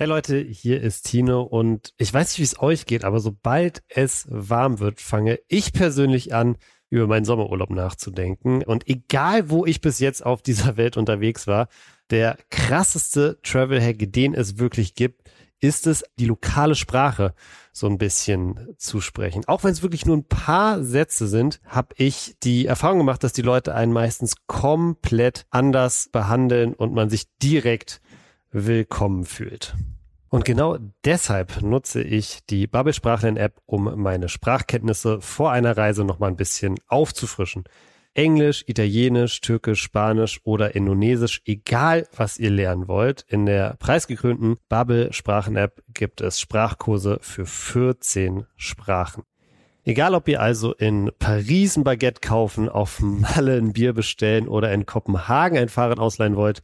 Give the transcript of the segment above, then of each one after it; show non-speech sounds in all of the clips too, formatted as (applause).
Hey Leute, hier ist Tino und ich weiß nicht, wie es euch geht, aber sobald es warm wird, fange ich persönlich an, über meinen Sommerurlaub nachzudenken. Und egal, wo ich bis jetzt auf dieser Welt unterwegs war, der krasseste Travel-Hack, den es wirklich gibt, ist es, die lokale Sprache so ein bisschen zu sprechen. Auch wenn es wirklich nur ein paar Sätze sind, habe ich die Erfahrung gemacht, dass die Leute einen meistens komplett anders behandeln und man sich direkt willkommen fühlt. Und genau deshalb nutze ich die Bubble Sprachlern App, um meine Sprachkenntnisse vor einer Reise noch mal ein bisschen aufzufrischen. Englisch, Italienisch, Türkisch, Spanisch oder Indonesisch, egal was ihr lernen wollt. In der preisgekrönten Bubble Sprachen App gibt es Sprachkurse für 14 Sprachen. Egal ob ihr also in Paris ein Baguette kaufen, auf Malle ein Bier bestellen oder in Kopenhagen ein Fahrrad ausleihen wollt,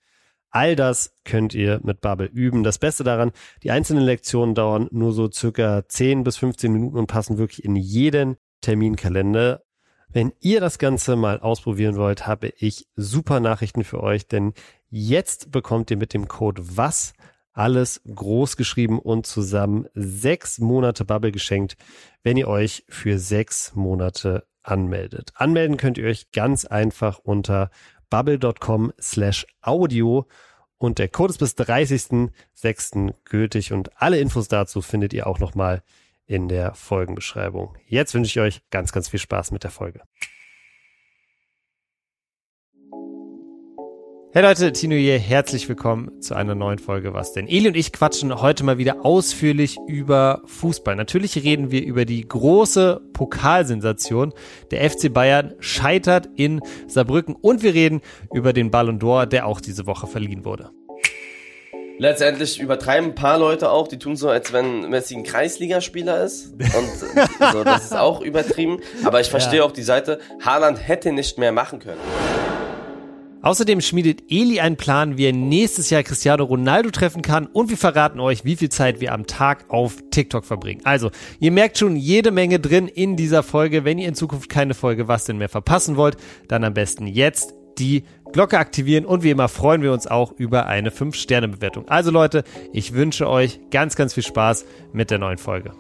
All das könnt ihr mit Bubble üben. Das Beste daran, die einzelnen Lektionen dauern nur so circa 10 bis 15 Minuten und passen wirklich in jeden Terminkalender. Wenn ihr das Ganze mal ausprobieren wollt, habe ich super Nachrichten für euch, denn jetzt bekommt ihr mit dem Code WAS alles groß geschrieben und zusammen sechs Monate Bubble geschenkt, wenn ihr euch für sechs Monate anmeldet. Anmelden könnt ihr euch ganz einfach unter bubble.com slash audio und der Code ist bis 30.06. gültig und alle Infos dazu findet ihr auch nochmal in der Folgenbeschreibung. Jetzt wünsche ich euch ganz, ganz viel Spaß mit der Folge. Hey Leute, Tino hier, herzlich willkommen zu einer neuen Folge Was denn? Eli und ich quatschen heute mal wieder ausführlich über Fußball. Natürlich reden wir über die große Pokalsensation. Der FC Bayern scheitert in Saarbrücken und wir reden über den Ballon d'Or, der auch diese Woche verliehen wurde. Letztendlich übertreiben ein paar Leute auch, die tun so, als wenn Messi ein Kreisligaspieler ist. Und so, das ist auch übertrieben. Aber ich (laughs) verstehe ja. auch die Seite, Haaland hätte nicht mehr machen können. Außerdem schmiedet Eli einen Plan, wie er nächstes Jahr Cristiano Ronaldo treffen kann und wir verraten euch, wie viel Zeit wir am Tag auf TikTok verbringen. Also, ihr merkt schon jede Menge drin in dieser Folge. Wenn ihr in Zukunft keine Folge Was denn mehr verpassen wollt, dann am besten jetzt die Glocke aktivieren und wie immer freuen wir uns auch über eine 5-Sterne-Bewertung. Also Leute, ich wünsche euch ganz, ganz viel Spaß mit der neuen Folge.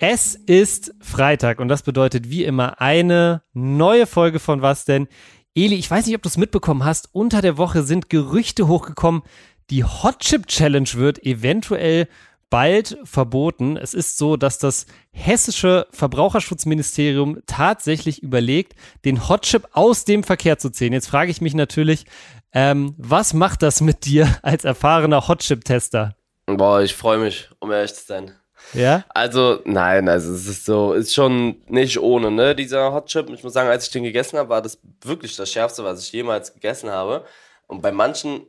Es ist Freitag und das bedeutet wie immer eine neue Folge von Was denn? Eli, ich weiß nicht, ob du es mitbekommen hast. Unter der Woche sind Gerüchte hochgekommen, die Hot Chip Challenge wird eventuell bald verboten. Es ist so, dass das hessische Verbraucherschutzministerium tatsächlich überlegt, den Hot Chip aus dem Verkehr zu ziehen. Jetzt frage ich mich natürlich, ähm, was macht das mit dir als erfahrener Hot Chip Tester? Boah, ich freue mich, um ehrlich zu sein. Ja? Also, nein, also es ist so, ist schon nicht ohne, ne, dieser Hot Chip. Ich muss sagen, als ich den gegessen habe, war das wirklich das Schärfste, was ich jemals gegessen habe. Und bei manchen,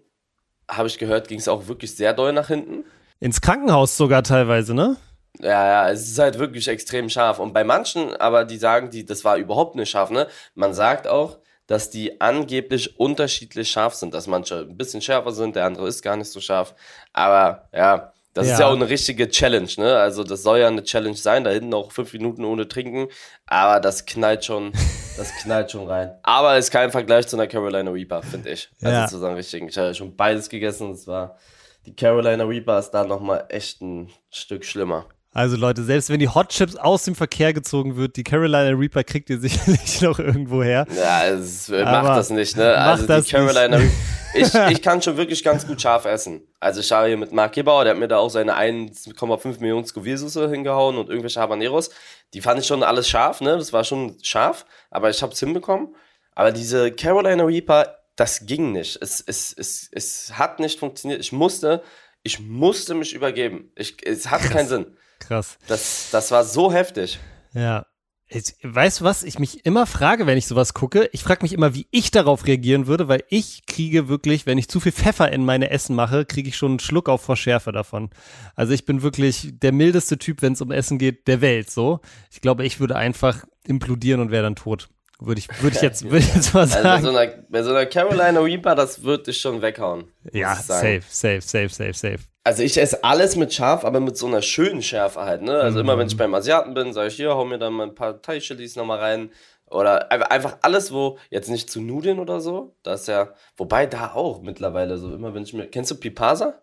habe ich gehört, ging es auch wirklich sehr doll nach hinten. Ins Krankenhaus sogar teilweise, ne? Ja, ja, es ist halt wirklich extrem scharf. Und bei manchen, aber die sagen, die, das war überhaupt nicht scharf, ne? Man sagt auch, dass die angeblich unterschiedlich scharf sind, dass manche ein bisschen schärfer sind, der andere ist gar nicht so scharf. Aber ja, das ja. ist ja auch eine richtige Challenge, ne? Also das soll ja eine Challenge sein, da hinten auch fünf Minuten ohne Trinken, aber das knallt schon, (laughs) das knallt schon rein. Aber ist kein Vergleich zu einer Carolina Reaper, finde ich. Also ja. zu sagen richtig. Ich habe ja schon beides gegessen, es war die Carolina Reaper ist da nochmal echt ein Stück schlimmer. Also Leute, selbst wenn die Hot Chips aus dem Verkehr gezogen wird, die Carolina Reaper kriegt ihr (laughs) sicherlich noch irgendwo her. Ja, es macht das nicht, ne? Also die Carolina Reaper. (laughs) Ich, ich kann schon wirklich ganz gut scharf essen. Also ich habe hier mit Mark Gebauer, der hat mir da auch seine 1,5 Millionen Scoville-Soße hingehauen und irgendwelche Habaneros. Die fand ich schon alles scharf, ne? Das war schon scharf, aber ich habe es hinbekommen. Aber diese Carolina Reaper, das ging nicht. Es, es, es, es hat nicht funktioniert. Ich musste, ich musste mich übergeben. Ich, es hatte keinen Sinn. Krass. Das, das war so heftig. Ja. Ich, weißt du was, ich mich immer frage, wenn ich sowas gucke? Ich frage mich immer, wie ich darauf reagieren würde, weil ich kriege wirklich, wenn ich zu viel Pfeffer in meine Essen mache, kriege ich schon einen Schluck auf vor Schärfe davon. Also ich bin wirklich der mildeste Typ, wenn es um Essen geht, der Welt, so. Ich glaube, ich würde einfach implodieren und wäre dann tot. Würde ich, würde ich jetzt, (laughs) würde ich jetzt mal sagen. Also bei, so einer, bei so einer Carolina Reaper, das würde dich schon weghauen. Ja, safe, safe, safe, safe, safe. Also ich esse alles mit scharf, aber mit so einer schönen Schärfe halt, ne? Also mhm. immer wenn ich beim Asiaten bin, sage ich hier, hau mir dann mal ein paar Thai-Chilis nochmal rein. Oder einfach alles, wo jetzt nicht zu Nudeln oder so. Das ist ja, wobei da auch mittlerweile so immer, wenn ich mir. Kennst du Pipasa?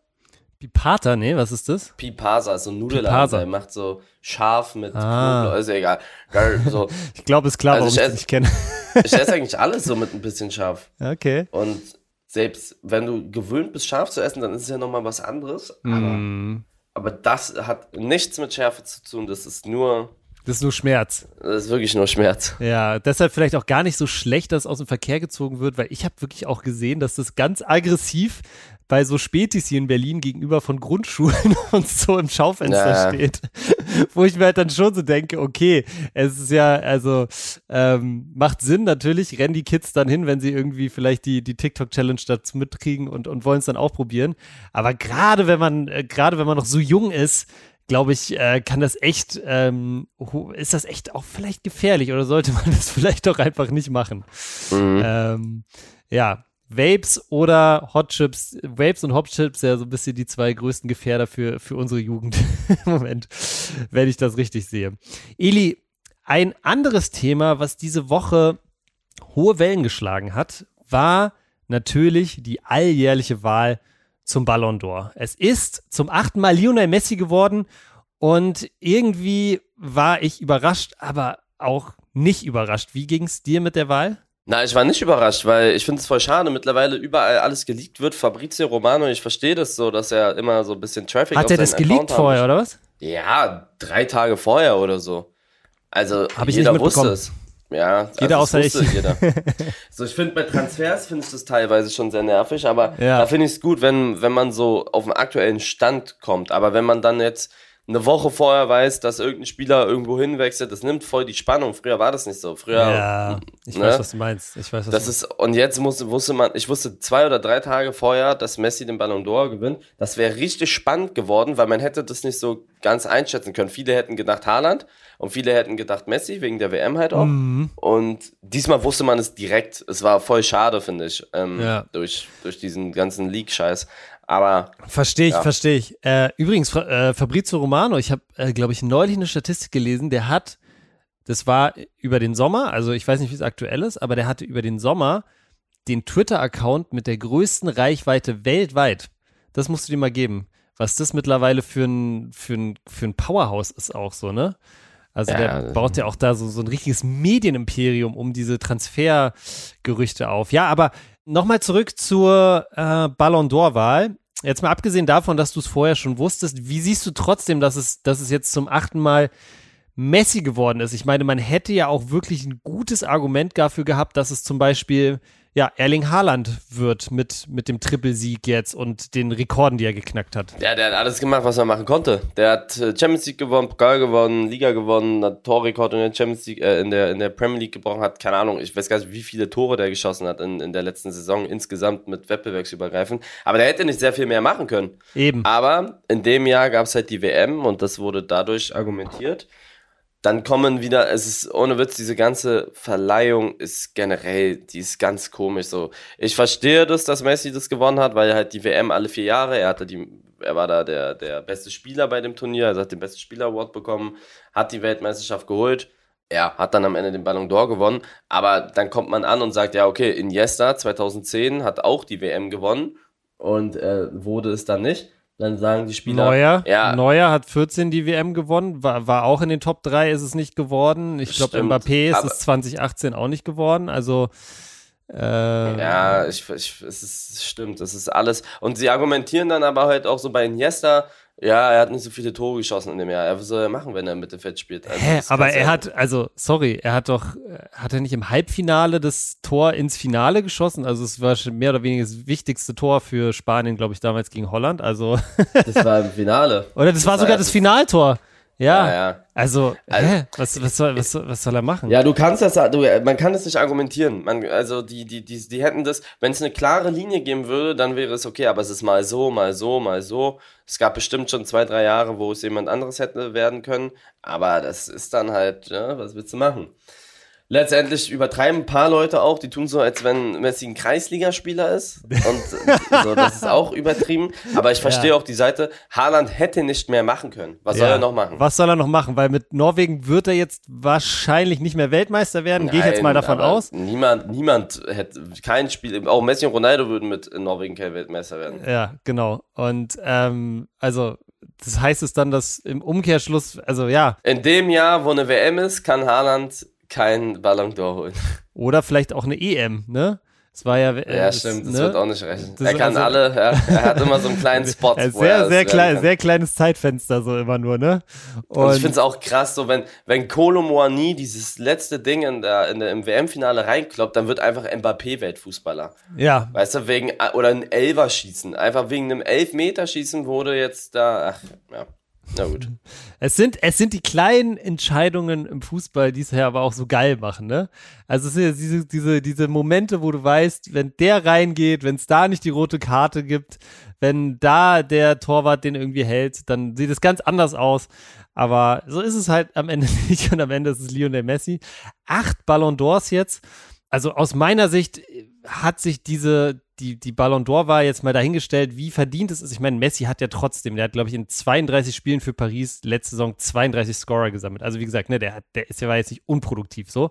Pipata, nee, was ist das? Pipasa ist so ein Nudelladen, der macht so scharf mit Ah. Knoblauch, ist ja egal. So. (laughs) Ich glaube, ist klar, Also warum ich das nicht kenne. (laughs) Ich esse eigentlich alles so mit ein bisschen scharf. (laughs) okay. Und selbst wenn du gewöhnt bist, scharf zu essen, dann ist es ja nochmal was anderes. Aber, Mm, aber das hat nichts mit Schärfe zu tun. Das ist nur, das ist nur Schmerz. das ist wirklich nur Schmerz. Ja, deshalb vielleicht auch gar nicht so schlecht, dass es aus dem Verkehr gezogen wird, weil ich habe wirklich auch gesehen, dass das ganz aggressiv bei so Spätis hier in Berlin gegenüber von Grundschulen (laughs) und so im Schaufenster Ja. steht. (laughs) Wo ich mir halt dann schon so denke, okay, es ist ja, also ähm, macht Sinn natürlich, rennen die Kids dann hin, wenn sie irgendwie vielleicht die, die TikTok-Challenge dazu mitkriegen und, und wollen es dann auch probieren. Aber gerade wenn man, äh, gerade wenn man noch so jung ist, glaube ich, äh, kann das echt, ähm, ist das echt auch vielleicht gefährlich oder sollte man (laughs) das vielleicht doch einfach nicht machen? Mhm. Ähm, ja, Vapes oder Hot Chips, Vapes und Hot Chips, ja so ein bisschen die zwei größten Gefährder für, für unsere Jugend im (laughs) Moment, wenn ich das richtig sehe. Eli, ein anderes Thema, was diese Woche hohe Wellen geschlagen hat, war natürlich die alljährliche Wahl zum Ballon d'Or. Es ist zum achten Mal Lionel Messi geworden und irgendwie war ich überrascht, aber auch nicht überrascht. Wie ging es dir mit der Wahl? Na, ich war nicht überrascht, weil ich finde es voll schade, mittlerweile überall alles geleakt wird. Fabrizio Romano, ich verstehe das so, dass er immer so ein bisschen Traffic Hat auf er das seinen geleakt Account haben vorher, oder was? Ja, drei Tage vorher oder so. Also Hab ich jeder nicht wusste es. Ja, Jeder also außer ich. Jeder. (laughs) so, ich finde bei Transfers finde ich das teilweise schon sehr nervig, aber Ja. da finde ich es gut, wenn, wenn man so auf den aktuellen Stand kommt. Aber wenn man dann jetzt eine Woche vorher weiß, dass irgendein Spieler irgendwo hinwechselt, das nimmt voll die Spannung. Früher war das nicht so. Früher Ja, ich ne? weiß, was du meinst. Ich weiß, was Das du ist, und jetzt musste, wusste man, ich wusste zwei oder drei Tage vorher, dass Messi den Ballon d'Or gewinnt. Das wäre richtig spannend geworden, weil man hätte das nicht so ganz einschätzen können. Viele hätten gedacht Haaland und viele hätten gedacht Messi, wegen der WM halt auch. Mhm. Und diesmal wusste man es direkt. Es war voll schade, finde ich, ähm, Ja. durch, durch diesen ganzen Leak-Scheiß. Aber Verstehe ich, Ja. verstehe ich. Äh, übrigens, äh, Fabrizio Romano, ich habe, äh, glaube ich, neulich eine Statistik gelesen, der hat, das war über den Sommer, also ich weiß nicht, wie es aktuell ist, aber der hatte über den Sommer den Twitter-Account mit der größten Reichweite weltweit. Das musst du dir mal geben. Was das mittlerweile für ein, für ein, für ein Powerhouse ist auch so, ne? Also Ja, der baut ja auch da so, so ein richtiges Medienimperium um diese Transfergerüchte auf. Ja, aber nochmal zurück zur äh, Ballon d'Or-Wahl. Jetzt mal abgesehen davon, dass du es vorher schon wusstest, wie siehst du trotzdem, dass es, dass es jetzt zum achten Mal Messi geworden ist? Ich meine, man hätte ja auch wirklich ein gutes Argument dafür gehabt, dass es zum Beispiel ja, Erling Haaland wird mit, mit dem Trippelsieg jetzt und den Rekorden, die er geknackt hat. ja, der hat alles gemacht, was er machen konnte. Der hat äh, Champions League gewonnen, Pokal gewonnen, Liga gewonnen, hat Torrekord in der Champions League, äh, in der, in der Premier League gebrochen, hat keine Ahnung, ich weiß gar nicht, wie viele Tore der geschossen hat in, in der letzten Saison insgesamt mit wettbewerbsübergreifend. Aber der hätte nicht sehr viel mehr machen können. Eben. Aber in dem Jahr gab es halt die WM und das wurde dadurch argumentiert. Dann kommen wieder, es ist ohne Witz, diese ganze Verleihung ist generell, die ist ganz komisch so. Ich verstehe das, dass Messi das gewonnen hat, weil er halt die WM alle vier Jahre, er hatte die, er war da der, der beste Spieler bei dem Turnier, also hat den besten Spieler Award bekommen, hat die Weltmeisterschaft geholt. Er hat dann am Ende den Ballon d'Or gewonnen, aber dann kommt man an und sagt, ja, okay, Iniesta 2010 hat auch die WM gewonnen und äh, wurde es dann nicht. Dann sagen die Spieler, Neuer, ja, Neuer hat 14 die WM gewonnen, war, war auch in den Top 3, ist es nicht geworden. Ich glaube, Mbappé ist es 2018 auch nicht geworden. Also, äh, Ja, ich, ich, es ist, es stimmt, das ist alles. Und sie argumentieren dann aber halt auch so bei Iniesta, ja, er hat nicht so viele Tore geschossen in dem Jahr. Er was soll er machen, wenn er im Mittelfeld spielt? Also, Hä, das aber er ja- hat, also, sorry, er hat doch, äh, hat er nicht im Halbfinale das Tor ins Finale geschossen? Also, es war schon mehr oder weniger das wichtigste Tor für Spanien, glaube ich, damals gegen Holland. Also, Das war im Finale. (laughs) oder das, war war sogar das das- Finaltor. Ja, Ja, ja. also, Also- hä, was, was, soll, was, was soll er machen? Ja, du kannst das, du, man kann das nicht argumentieren. Man, also die, die, die, die hätten das, wenn es eine klare Linie geben würde, dann wäre es okay, aber es ist mal so, mal so, mal so. Es gab bestimmt schon zwei, drei Jahre, wo es jemand anderes hätte werden können, aber das ist dann halt, ja, was willst du machen? Letztendlich übertreiben ein paar Leute auch, die tun so, als wenn Messi ein Kreisligaspieler ist. Und so, das ist auch übertrieben. Aber ich verstehe ja. auch die Seite, Haaland hätte nicht mehr machen können. Was ja. soll er noch machen? Was soll er noch machen? Weil mit Norwegen wird er jetzt wahrscheinlich nicht mehr Weltmeister werden. Gehe ich jetzt mal davon aus. Niemand, niemand hätte, kein Spiel, auch Messi und Ronaldo würden mit Norwegen kein Weltmeister werden. Ja, genau. Und ähm, also das heißt es dann, dass im Umkehrschluss, also ja. In dem Jahr, wo eine WM ist, kann Haaland kein Ballon d'Or holen. Oder vielleicht auch eine EM, ne? Es war ja. Äh, ja, stimmt, das ne? wird auch nicht reichen. Er kann also, alle, ja, er hat immer so einen kleinen (laughs) Spot. sehr, sehr, sehr, klein, sehr kleines Zeitfenster, so immer nur, ne? Und, Und ich finde es auch krass, so wenn, wenn Kolo Moani dieses letzte Ding in der, in der, im WM-Finale reinkloppt, dann wird einfach Mbappé Weltfußballer. Ja. Weißt du, wegen, oder ein Elfer schießen. Einfach wegen einem Elfmeterschießen wurde jetzt da, ach, ja. Na gut. (laughs) Es sind, es sind die kleinen Entscheidungen im Fußball, die es ja aber auch so geil machen, ne? Also es sind ja diese, diese, diese Momente, wo du weißt, wenn der reingeht, wenn es da nicht die rote Karte gibt, wenn da der Torwart den irgendwie hält, dann sieht es ganz anders aus. Aber so ist es halt am Ende (laughs) nicht und am Ende ist es Lionel Messi. Acht Ballon d'Ors jetzt. Also aus meiner Sicht hat sich diese, die, die Ballon d'Or war jetzt mal dahingestellt, wie verdient es ist. Ich meine, Messi hat ja trotzdem, der hat, glaube ich, in 32 Spielen für Paris letzte Saison 32 Scorer gesammelt. Also wie gesagt, ne, der, hat, der ist ja war jetzt nicht unproduktiv so.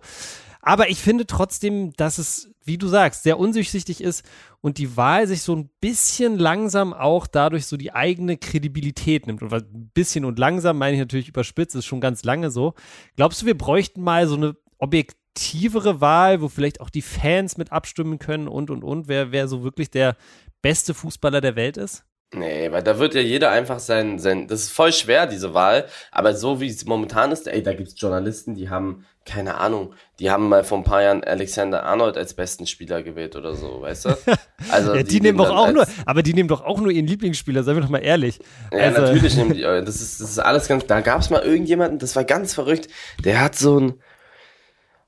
Aber ich finde trotzdem, dass es, wie du sagst, sehr undurchsichtig ist und die Wahl sich so ein bisschen langsam auch dadurch so die eigene Kredibilität nimmt. Und ein bisschen und langsam meine ich natürlich überspitzt, ist schon ganz lange so. Glaubst du, wir bräuchten mal so eine objektive aktivere Wahl, wo vielleicht auch die Fans mit abstimmen können und und und, wer, wer so wirklich der beste Fußballer der Welt ist? Nee, weil da wird ja jeder einfach sein, sein, das ist voll schwer, diese Wahl, aber so wie es momentan ist, ey, da gibt es Journalisten, die haben, keine Ahnung, die haben mal vor ein paar Jahren Alexander Arnold als besten Spieler gewählt oder so, weißt du? (laughs) Also ja, die, die nehmen doch auch nur, aber die nehmen doch auch nur ihren Lieblingsspieler, seien wir doch mal ehrlich. Ja, also, natürlich (laughs) nehmen die, das ist, das ist alles ganz, da gab es mal irgendjemanden, das war ganz verrückt, der hat so ein,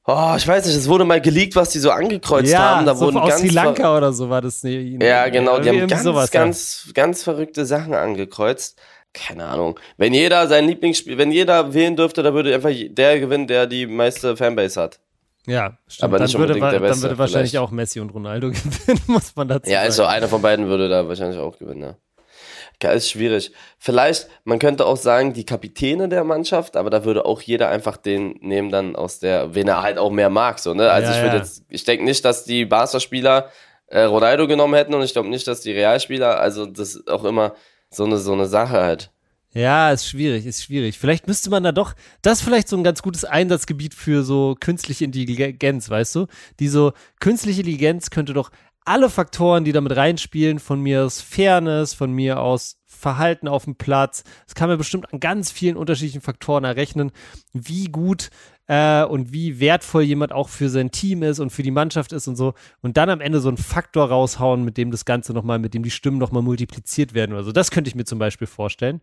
Oh, ich weiß nicht, es wurde mal geleakt, was die so angekreuzt ja, haben. Da so wurden aus ganz Sri Lanka oder so war das. Ne, ja, genau, die haben ganz, sowas, ganz, ja. ganz verrückte Sachen angekreuzt. Keine Ahnung. Wenn jeder sein Lieblingsspiel, wenn jeder wählen dürfte, dann würde einfach der gewinnen, der die meiste Fanbase hat. Ja, stimmt. Aber dann, würde, der Beste, dann würde wahrscheinlich vielleicht. auch Messi und Ronaldo (laughs) gewinnen, muss man dazu ja, sagen. Ja, also einer von beiden würde da wahrscheinlich auch gewinnen, ja. Ist schwierig. Vielleicht, man könnte auch sagen, die Kapitäne der Mannschaft, aber da würde auch jeder einfach den nehmen dann aus der, wen er halt auch mehr mag, so, ne? Also ja, ich würde ja. jetzt, ich denke nicht, dass die Barca-Spieler äh, Ronaldo genommen hätten und ich glaube nicht, dass die Realspieler, also das ist auch immer so eine, so eine Sache halt. Ja, ist schwierig, ist schwierig. Vielleicht müsste man da doch, das ist vielleicht so ein ganz gutes Einsatzgebiet für so künstliche Intelligenz, weißt du? Die so, künstliche Intelligenz könnte doch alle Faktoren, die damit reinspielen, von mir aus Fairness, von mir aus Verhalten auf dem Platz. Das kann man bestimmt an ganz vielen unterschiedlichen Faktoren errechnen, wie gut äh, und wie wertvoll jemand auch für sein Team ist und für die Mannschaft ist und so. Und dann am Ende so einen Faktor raushauen, mit dem das Ganze nochmal, mit dem die Stimmen nochmal multipliziert werden oder so. Das könnte ich mir zum Beispiel vorstellen.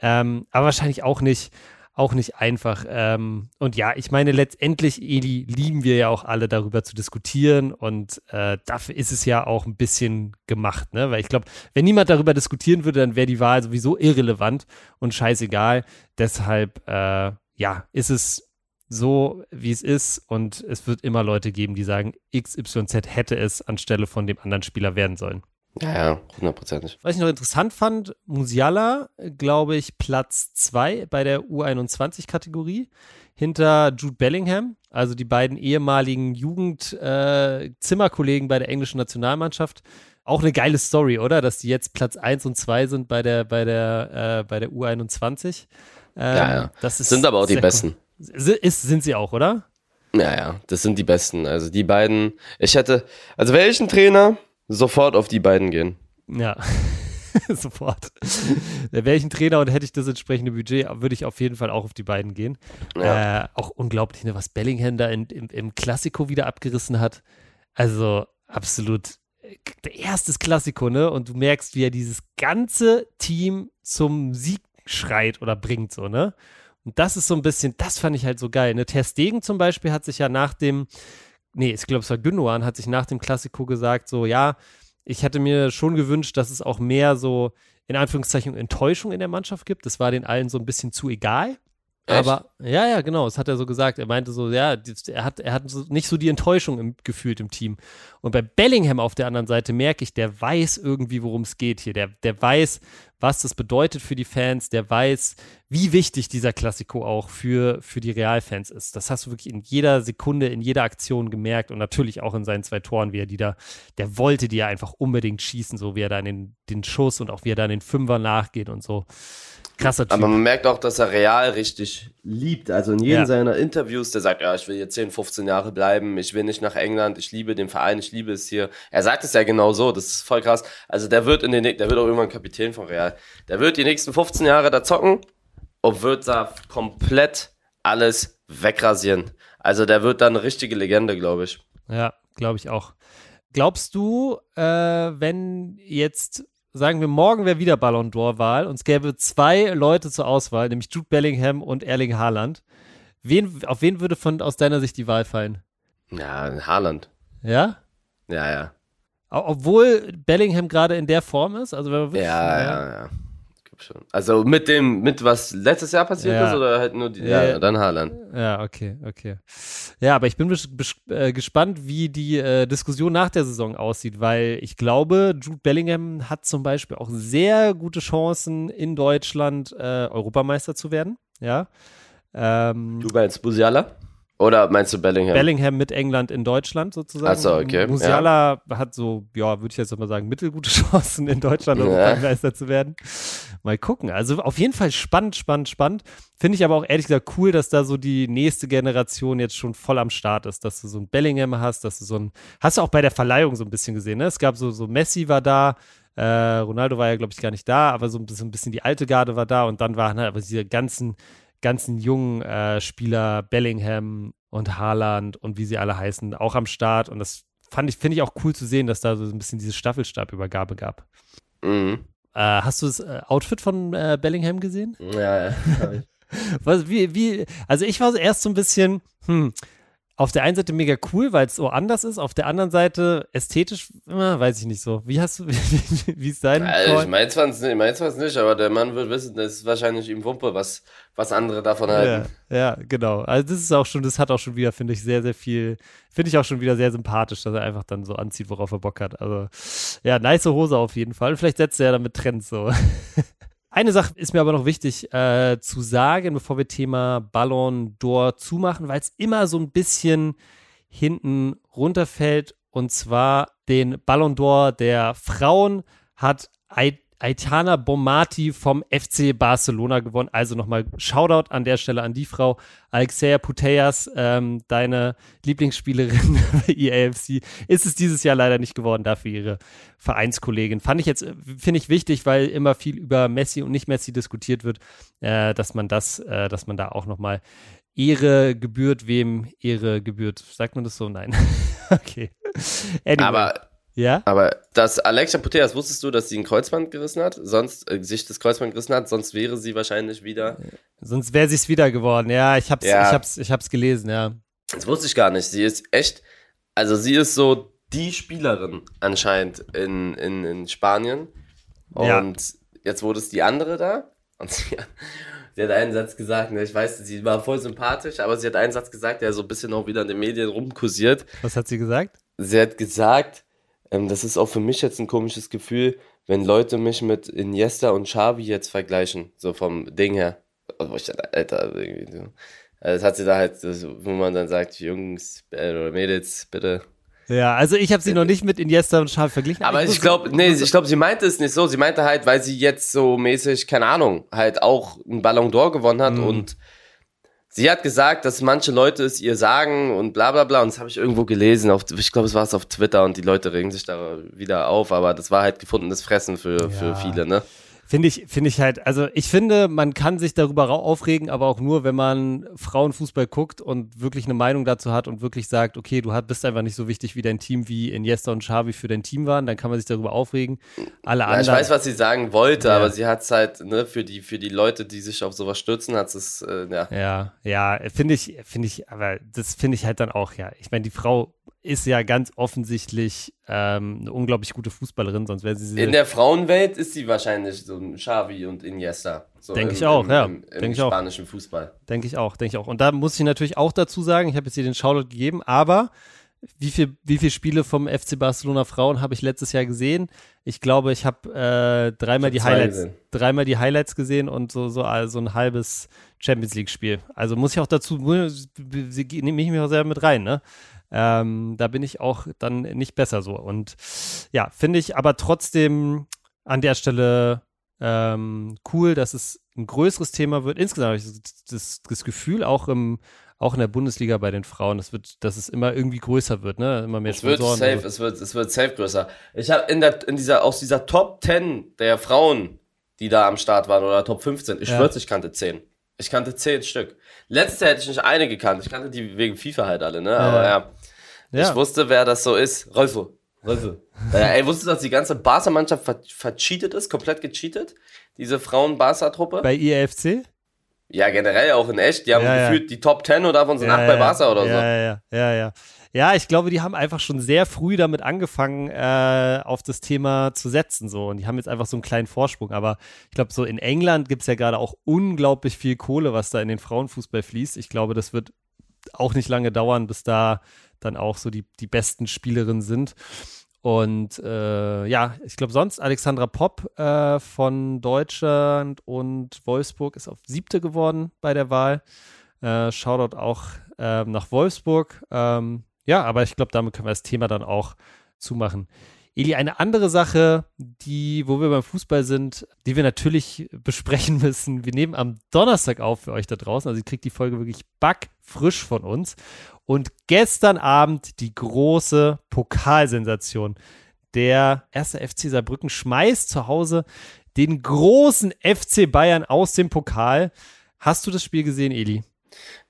Ähm, aber wahrscheinlich auch nicht auch nicht einfach. Ähm, und ja, ich meine, letztendlich, Eli, lieben wir ja auch alle darüber zu diskutieren und äh, dafür ist es ja auch ein bisschen gemacht, ne? Weil ich glaube, wenn niemand darüber diskutieren würde, dann wäre die Wahl sowieso irrelevant und scheißegal. Deshalb, äh, ja, ist es so, wie es ist und es wird immer Leute geben, die sagen, XYZ hätte es anstelle von dem anderen Spieler werden sollen. Ja, ja, hundertprozentig. Was ich noch interessant fand, Musiala, glaube ich, Platz 2 bei der U21-Kategorie hinter Jude Bellingham, also die beiden ehemaligen Jugendzimmerkollegen äh, bei der englischen Nationalmannschaft. Auch eine geile Story, oder? Dass die jetzt Platz 1 und 2 sind bei der, bei der, äh, bei der U21. Ähm, ja, ja. Das sind aber auch die Besten. Ist, sind sie auch, oder? Ja, ja, das sind die Besten. Also die beiden, ich hätte, also welchen Trainer Sofort auf die beiden gehen. Ja. (laughs) Sofort. Wäre ich ein Trainer und hätte ich das entsprechende Budget, würde ich auf jeden Fall auch auf die beiden gehen. Ja. Äh, auch unglaublich, ne, was Bellingham da in, im, im Klassiko wieder abgerissen hat. Also absolut der erstes Klassiko, ne? Und du merkst, wie er dieses ganze Team zum Sieg schreit oder bringt, so, ne? Und das ist so ein bisschen, das fand ich halt so geil. Ne? Ter Stegen zum Beispiel hat sich ja nach dem nee, ich glaube, es war Gündogan, hat sich nach dem Klassiko gesagt, so, ja, ich hätte mir schon gewünscht, dass es auch mehr so, in Anführungszeichen, Enttäuschung in der Mannschaft gibt. Das war den allen so ein bisschen zu egal. Aber ja, ja, genau, das hat er so gesagt. Er meinte so, ja, er hat, er hat so, nicht so die Enttäuschung im, gefühlt im Team. Und bei Bellingham auf der anderen Seite merke ich, der weiß irgendwie, worum es geht hier. Der, der weiß, was das bedeutet für die Fans, der weiß, wie wichtig dieser Klassiko auch für, für die Realfans ist. Das hast du wirklich in jeder Sekunde, in jeder Aktion gemerkt und natürlich auch in seinen zwei Toren, wie er die da, der wollte die ja einfach unbedingt schießen, so wie er da in den, den Schuss und auch wie er da in den Fünfer nachgeht und so. Krasser Typ. Aber man merkt auch, dass er Real richtig liebt. Also in jedem ja. seiner Interviews, der sagt, ja, ich will hier 10, 15 Jahre bleiben, ich will nicht nach England, ich liebe den Verein, ich liebe es hier. Er sagt es ja genau so, das ist voll krass. Also der wird in den, der wird auch irgendwann Kapitän von Real. Der wird die nächsten 15 Jahre da zocken und wird da komplett alles wegrasieren. Also der wird dann eine richtige Legende, glaube ich. Ja, glaube ich auch. Glaubst du, äh, wenn jetzt sagen wir, morgen wäre wieder Ballon d'Or-Wahl und es gäbe zwei Leute zur Auswahl, nämlich Jude Bellingham und Erling Haaland. Wen, auf wen würde von aus deiner Sicht die Wahl fallen? Ja, Haaland. Ja? Ja, ja. Obwohl Bellingham gerade in der Form ist? Also wenn man wirklich, ja, ja, ja schon. Also mit dem, mit was letztes Jahr passiert ja. ist oder halt nur die, ja, ja, dann Haaland. Ja, okay, okay. Ja, aber ich bin äh, gespannt, wie die äh, Diskussion nach der Saison aussieht, weil ich glaube, Jude Bellingham hat zum Beispiel auch sehr gute Chancen in Deutschland äh, Europameister zu werden. Ja. Ähm, du meinst Musiala? Oder meinst du Bellingham? Bellingham mit England in Deutschland sozusagen. Achso, okay. Musiala ja. hat so, ja, würde ich jetzt mal sagen, mittelgute (laughs) Chancen in Deutschland Europameister ja. zu werden. Mal gucken. Also auf jeden Fall spannend, spannend, spannend. Finde ich aber auch ehrlich gesagt cool, dass da so die nächste Generation jetzt schon voll am Start ist, dass du so ein Bellingham hast, dass du so ein, hast du auch bei der Verleihung so ein bisschen gesehen, ne? Es gab so, so Messi war da, äh, Ronaldo war ja, glaube ich, gar nicht da, aber so ein bisschen, ein bisschen die alte Garde war da und dann waren halt aber diese ganzen ganzen jungen äh, Spieler, Bellingham und Haaland und wie sie alle heißen, auch am Start. Und das fand ich, finde ich auch cool zu sehen, dass da so ein bisschen diese Staffelstabübergabe gab. Mhm. Äh, hast du das äh, Outfit von äh, Bellingham gesehen? Ja, ja. (laughs) Was, wie, wie, also ich war erst so ein bisschen, hm, auf der einen Seite mega cool, weil es so anders ist, auf der anderen Seite ästhetisch, immer, weiß ich nicht so. Wie hast du, (laughs) wie, ist dein also Ich meine zwar nicht, mein zwar nicht, aber der Mann wird wissen, das ist wahrscheinlich ihm Wumpe, was, was andere davon halten. Ja, ja, genau. Also das ist auch schon, das hat auch schon wieder, finde ich, sehr, sehr viel, finde ich auch schon wieder sehr sympathisch, dass er einfach dann so anzieht, worauf er Bock hat. Also ja, nice Hose auf jeden Fall. Vielleicht setzt er ja damit Trends so. (laughs) Eine Sache ist mir aber noch wichtig äh, zu sagen, bevor wir Thema Ballon d'Or zumachen, weil es immer so ein bisschen hinten runterfällt. Und zwar den Ballon d'Or der Frauen hat Aitana Bomati vom FC Barcelona gewonnen. Also nochmal Shoutout an der Stelle an die Frau. Alexea Putellas, ähm, deine Lieblingsspielerin (laughs) bei EAFC, ist es dieses Jahr leider nicht geworden, dafür ihre Vereinskollegin. Fand ich jetzt, finde ich wichtig, weil immer viel über Messi und nicht Messi diskutiert wird, äh, dass man das, äh, dass man da auch nochmal Ehre gebührt, wem Ehre gebührt. Sagt man das so? Nein. (laughs) okay. Anyway. Aber ja. Aber dass Alexia Puteas, wusstest du, dass sie ein Kreuzband gerissen hat? Sonst, äh, sich das Kreuzband gerissen hat, sonst wäre sie wahrscheinlich wieder. Sonst wäre sie es wieder geworden, ja. Ich hab's, ja. ich hab's, ich hab's gelesen, ja. Das wusste ich gar nicht. Sie ist echt, also sie ist so die Spielerin anscheinend in, in, in Spanien. Und ja. jetzt wurde es die andere da. Und sie, sie hat einen Satz gesagt, ne, ich weiß, sie war voll sympathisch, aber sie hat einen Satz gesagt, der so ein bisschen auch wieder in den Medien rumkursiert. Was hat sie gesagt? Sie hat gesagt, ähm, das ist auch für mich jetzt ein komisches Gefühl, wenn Leute mich mit Iniesta und Xavi jetzt vergleichen, so vom Ding her. Oh, ich dachte, Alter, irgendwie so. Also das hat sie da halt, wo man dann sagt, Jungs äh, oder Mädels, bitte. Ja, also ich habe sie noch nicht mit Iniesta und Xavi verglichen. Aber ich glaube, nee, ich glaube, sie meinte es nicht so. Sie meinte halt, weil sie jetzt so mäßig, keine Ahnung, halt auch einen Ballon d'Or gewonnen hat mhm. und Sie hat gesagt, dass manche Leute es ihr sagen und bla bla bla. Und das habe ich irgendwo gelesen. Auf, ich glaube, es war es auf Twitter und die Leute regen sich da wieder auf. Aber das war halt gefundenes Fressen für, ja. für viele, ne? Finde ich, finde ich halt, also ich finde, man kann sich darüber aufregen, aber auch nur, wenn man Frauenfußball guckt und wirklich eine Meinung dazu hat und wirklich sagt, okay, du bist einfach nicht so wichtig wie dein Team, wie Iniesta und Xavi für dein Team waren, dann kann man sich darüber aufregen. Alle ja, anderen. Ich weiß, was sie sagen wollte, ja. aber sie hat es halt, ne, für die, für die Leute, die sich auf sowas stürzen, hat es, äh, ja. Ja, ja, finde ich, finde ich, aber das finde ich halt dann auch, ja. Ich meine, die Frau ist ja ganz offensichtlich ähm, eine unglaublich gute Fußballerin, sonst wäre sie. In der Frauenwelt ist sie wahrscheinlich so ein Xavi und Iniesta. So denke ich auch, im, ja. Im, im denke ich auch. spanischen Fußball. Denke ich auch, denke ich auch. Und da muss ich natürlich auch dazu sagen, ich habe jetzt hier den Shoutout gegeben, aber wie viel, wie viele Spiele vom FC Barcelona Frauen habe ich letztes Jahr gesehen? Ich glaube, ich habe äh, dreimal die hab zwei Highlights, gesehen. dreimal die Highlights gesehen und so so also ein halbes Champions League Spiel. Also muss ich auch dazu, nehme ich mich auch sehr mit rein, ne? Ähm, da bin ich auch dann nicht besser so. Und ja, finde ich aber trotzdem an der Stelle ähm, cool, dass es ein größeres Thema wird. Insgesamt habe ich das, das, das Gefühl, auch im auch in der Bundesliga bei den Frauen, das wird, dass es immer irgendwie größer wird, ne? Immer mehr Es wird safe, also. es wird, es wird safe größer. Ich habe in der, in dieser, aus dieser Top 10 der Frauen, die da am Start waren, oder Top 15, ich Ja. schwör's, ich kannte 10. Ich kannte 10 Stück. Letztes Jahr hätte ich nicht eine gekannt. Ich kannte die wegen FIFA halt alle, ne? Aber ja. Ja. Ich wusste, wer das so ist. Rolfo. Rolfo. (laughs) ey, wusstest du, dass die ganze Barca-Mannschaft ver vercheatet ist? Komplett gecheatet? Diese Frauen-Barca-Truppe? bei IFC? Ja, generell auch in echt. Die haben Ja, ja. gefühlt die Top 10 und davon sind Ja, acht bei ja, Barca oder ja, so. Ja, ja, ja, ja. Ja, ich glaube, die haben einfach schon sehr früh damit angefangen, äh, auf das Thema zu setzen. So. Und die haben jetzt einfach so einen kleinen Vorsprung. Aber ich glaube, so in England gibt es ja gerade auch unglaublich viel Kohle, was da in den Frauenfußball fließt. Ich glaube, das wird auch nicht lange dauern, bis da dann auch so die, die besten Spielerinnen sind. Und äh, ja, ich glaube sonst Alexandra Popp äh, von Deutschland und Wolfsburg ist auf siebte geworden bei der Wahl. Äh, Shoutout auch ähm, nach Wolfsburg. Ähm, ja, aber ich glaube, damit können wir das Thema dann auch zumachen. Eli, eine andere Sache, die, wo wir beim Fußball sind, die wir natürlich (laughs) besprechen müssen. Wir nehmen am Donnerstag auf für euch da draußen. Also ihr kriegt die Folge wirklich backfrisch von uns. Und gestern Abend die große Pokalsensation. Der erste FC Saarbrücken schmeißt zu Hause den großen FC Bayern aus dem Pokal. Hast du das Spiel gesehen, Eli?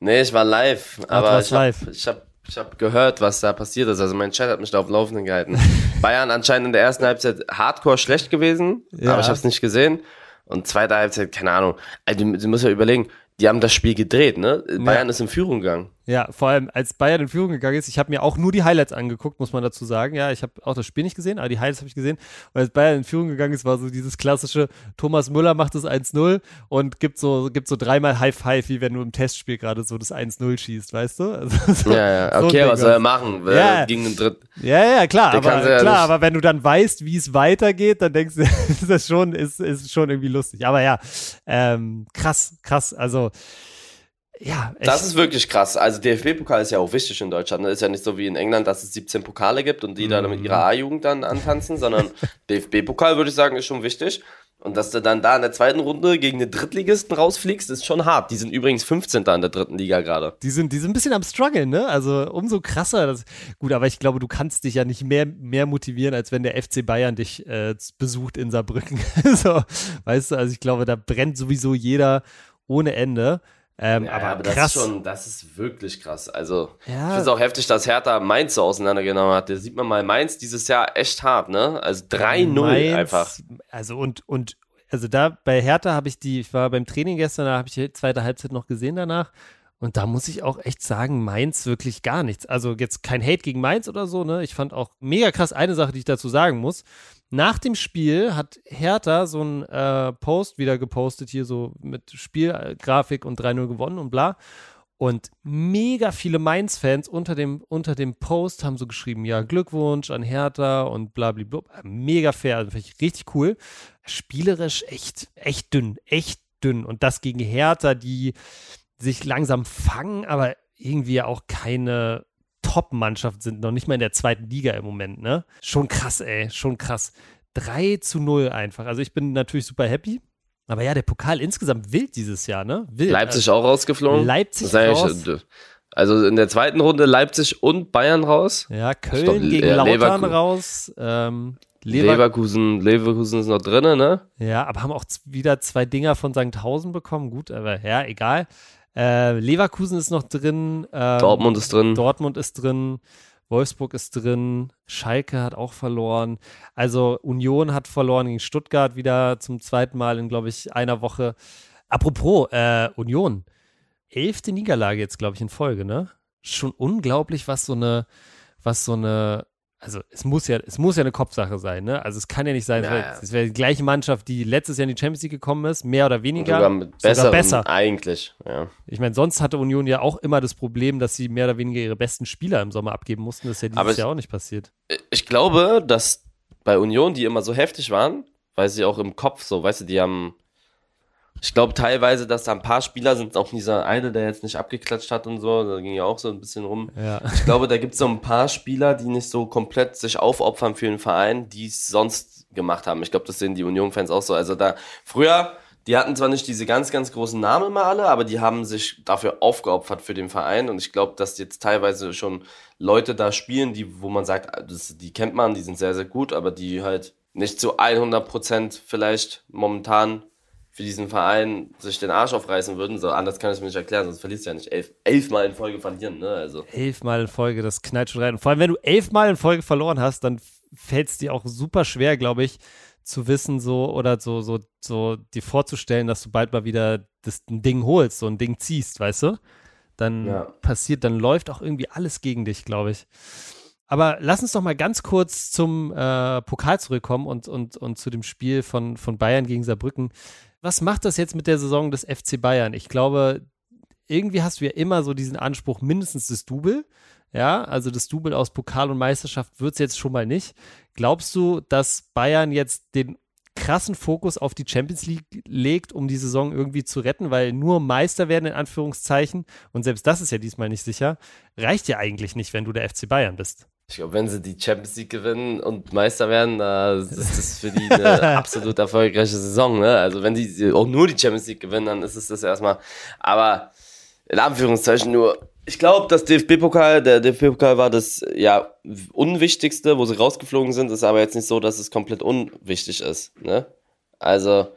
Nee, ich war live, du aber warst ich habe live. Ich hab, ich hab gehört, was da passiert ist. Also mein Chat hat mich da auf dem Laufenden gehalten. (laughs) Bayern anscheinend in der ersten Halbzeit hardcore schlecht gewesen, Ja. aber ich habe es nicht gesehen. Und zweite Halbzeit, keine Ahnung. Also, du, du musst ja überlegen, die haben das Spiel gedreht, ne? Bayern ist in Führung gegangen. Ja, vor allem als Bayern in Führung gegangen ist, ich habe mir auch nur die Highlights angeguckt, muss man dazu sagen. Ja, ich habe auch das Spiel nicht gesehen, aber die Highlights habe ich gesehen. Und als Bayern in Führung gegangen ist, war so dieses klassische, Thomas Müller macht das 1-0 und gibt so, gibt so dreimal High Five, wie wenn du im Testspiel gerade so das 1-0 schießt, weißt du? Also, (laughs) so, Ja, ja, so okay, Ding was soll er machen? Ja. Gegen den dritten. Ja, ja, klar, aber, ja klar, nicht- aber wenn du dann weißt, wie es weitergeht, dann denkst du, (laughs) ist das schon, ist, ist schon irgendwie lustig. Aber ja, ähm, krass, krass, also, ja, echt. Das ist wirklich krass. Also DFB-Pokal ist ja auch wichtig in Deutschland. Ne? Ist ja nicht so wie in England, dass es 17 Pokale gibt und die da Mhm. mit ihrer A-Jugend dann antanzen, sondern (laughs) DFB-Pokal würde ich sagen, ist schon wichtig. Und dass du dann da in der zweiten Runde gegen den Drittligisten rausfliegst, ist schon hart. Die sind übrigens 15. in der dritten Liga gerade. Die sind, die sind ein bisschen am struggeln, ne? Also umso krasser. Das, gut, aber ich glaube, du kannst dich ja nicht mehr, mehr motivieren, als wenn der FC Bayern dich äh, besucht in Saarbrücken. (laughs) so, weißt du, also ich glaube, da brennt sowieso jeder ohne Ende. Ähm, Ja, aber, aber das krass. ist schon, das ist wirklich krass. Also, Ja. ich finde es auch heftig, dass Hertha Mainz so auseinandergenommen hat. Da sieht man mal Mainz dieses Jahr echt hart, ne? Also 3-0 Mainz, einfach. Also und, und also da bei Hertha habe ich die, ich war beim Training gestern, da habe ich die zweite Halbzeit noch gesehen danach. Und da muss ich auch echt sagen, Mainz wirklich gar nichts. Also jetzt kein Hate gegen Mainz oder so, ne? Ich fand auch mega krass eine Sache, die ich dazu sagen muss. Nach dem Spiel hat Hertha so einen äh, Post wieder gepostet, hier so mit Spielgrafik und 3-0 gewonnen und bla. Und mega viele Mainz-Fans unter dem, unter dem Post haben so geschrieben, ja, Glückwunsch an Hertha und bla bla bla. Mega fair, also finde ich richtig cool. Spielerisch echt, echt dünn, echt dünn. Und das gegen Hertha, die sich langsam fangen, aber irgendwie auch keine Top-Mannschaft sind, noch nicht mal in der zweiten Liga im Moment, ne? Schon krass, ey, schon krass. 3 zu 0 einfach. Also ich bin natürlich super happy. Aber ja, der Pokal insgesamt wild dieses Jahr, ne? Wild. Leipzig auch rausgeflogen. Leipzig raus. Also in der zweiten Runde Leipzig und Bayern raus. Ja, Köln doch, gegen ja, Lautern Leverkusen. raus. Ähm, Lever Leverkusen, Leverkusen ist noch drin, ne? ja, aber haben auch wieder zwei Dinger von Sankhausen bekommen. Gut, aber ja, egal. Äh, Leverkusen ist noch drin. Ähm, Dortmund ist drin. Dortmund ist drin. Wolfsburg ist drin. Schalke hat auch verloren. Also Union hat verloren gegen Stuttgart wieder zum zweiten Mal in, glaube ich, einer Woche. Apropos, äh, Union. Elfte Niederlage jetzt, glaube ich, in Folge, ne? Schon unglaublich, was so eine, was so eine, also es muss ja, es muss ja eine Kopfsache sein, ne? Also es kann ja nicht sein, Ja, es wäre die gleiche Mannschaft, die letztes Jahr in die Champions League gekommen ist, mehr oder weniger. Sogar mit Sogar besseren, besser. eigentlich. Ja. Ich meine, sonst hatte Union ja auch immer das Problem, dass sie mehr oder weniger ihre besten Spieler im Sommer abgeben mussten. Das ist ja dieses Aber ich- Jahr auch nicht passiert. Ich glaube, dass bei Union, die immer so heftig waren, weil sie auch im Kopf so, weißt du, die haben. Ich glaube teilweise, dass da ein paar Spieler sind, auch dieser eine, der jetzt nicht abgeklatscht hat und so, da ging ja auch so ein bisschen rum. Ja. Ich glaube, da gibt es so ein paar Spieler, die nicht so komplett sich aufopfern für den Verein, die es sonst gemacht haben. Ich glaube, das sehen die Union-Fans auch so. Also da, früher, die hatten zwar nicht diese ganz, ganz großen Namen immer alle, aber die haben sich dafür aufgeopfert für den Verein. Und ich glaube, dass jetzt teilweise schon Leute da spielen, die, wo man sagt, ah, das, die kennt man, die sind sehr, sehr gut, aber die halt nicht zu 100 Prozent vielleicht momentan für diesen Verein sich den Arsch aufreißen würden. So anders kann ich es mir nicht erklären, sonst verlierst du ja nicht elf, elfmal in Folge verlieren, ne? Also. Elfmal in Folge, das knallt schon rein. Und vor allem, wenn du elfmal in Folge verloren hast, dann fällt es dir auch super schwer, glaube ich, zu wissen, so oder so, so, so dir vorzustellen, dass du bald mal wieder das ein Ding holst, so ein Ding ziehst, weißt du? Dann Ja. passiert, dann läuft auch irgendwie alles gegen dich, glaube ich. Aber lass uns doch mal ganz kurz zum äh, Pokal zurückkommen und, und, und zu dem Spiel von, von Bayern gegen Saarbrücken. Was macht das jetzt mit der Saison des FC Bayern? Ich glaube, irgendwie hast du ja immer so diesen Anspruch, mindestens das Double. Ja, also das Double aus Pokal und Meisterschaft wird es jetzt schon mal nicht. Glaubst du, dass Bayern jetzt den krassen Fokus auf die Champions League legt, um die Saison irgendwie zu retten, weil nur Meister werden in Anführungszeichen und selbst das ist ja diesmal nicht sicher, reicht ja eigentlich nicht, wenn du der FC Bayern bist. Ich glaube, wenn sie die Champions League gewinnen und Meister werden, da ist das für die eine (laughs) absolut erfolgreiche Saison. Ne? Also wenn die auch nur die Champions League gewinnen, dann ist es das erstmal. Aber in Anführungszeichen nur. Ich glaube, das DFB-Pokal, der DFB-Pokal war das ja unwichtigste, wo sie rausgeflogen sind. Ist aber jetzt nicht so, dass es komplett unwichtig ist. Ne? Also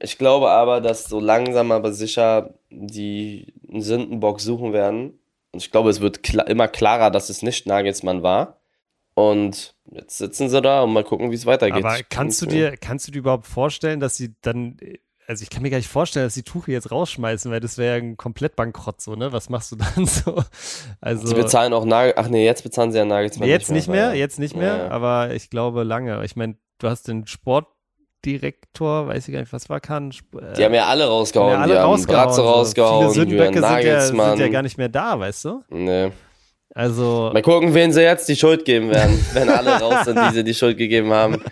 ich glaube aber, dass so langsam aber sicher die einen Sündenbock suchen werden. Und ich glaube, es wird kla immer klarer, dass es nicht Nagelsmann war. Und jetzt sitzen sie da und mal gucken, wie es weitergeht. Aber kannst du dir, kannst du dir überhaupt vorstellen, dass sie dann, also ich kann mir gar nicht vorstellen, dass die Tuche jetzt rausschmeißen, weil das wäre ja ein komplett Bankrott so, ne? Was machst du (laughs) dann so? Also Sie bezahlen auch Nagel. Ach nee, jetzt bezahlen sie ja Nagelsmann. jetzt nicht mehr, weil- jetzt nicht mehr, Ja, aber ich glaube lange. Ich meine, du hast den Sportdirektor, weiß ich gar nicht, was war kann. Sp- Die haben ja alle rausgehauen. ja alle die haben rausgehauen. Bratze so. rausgehauen, Viele Sündenböcke sind ja, sind ja gar nicht mehr da, weißt du? nee. Also, Mal gucken, wen sie jetzt die Schuld geben werden, (laughs) wenn alle raus sind, die sie die Schuld gegeben haben.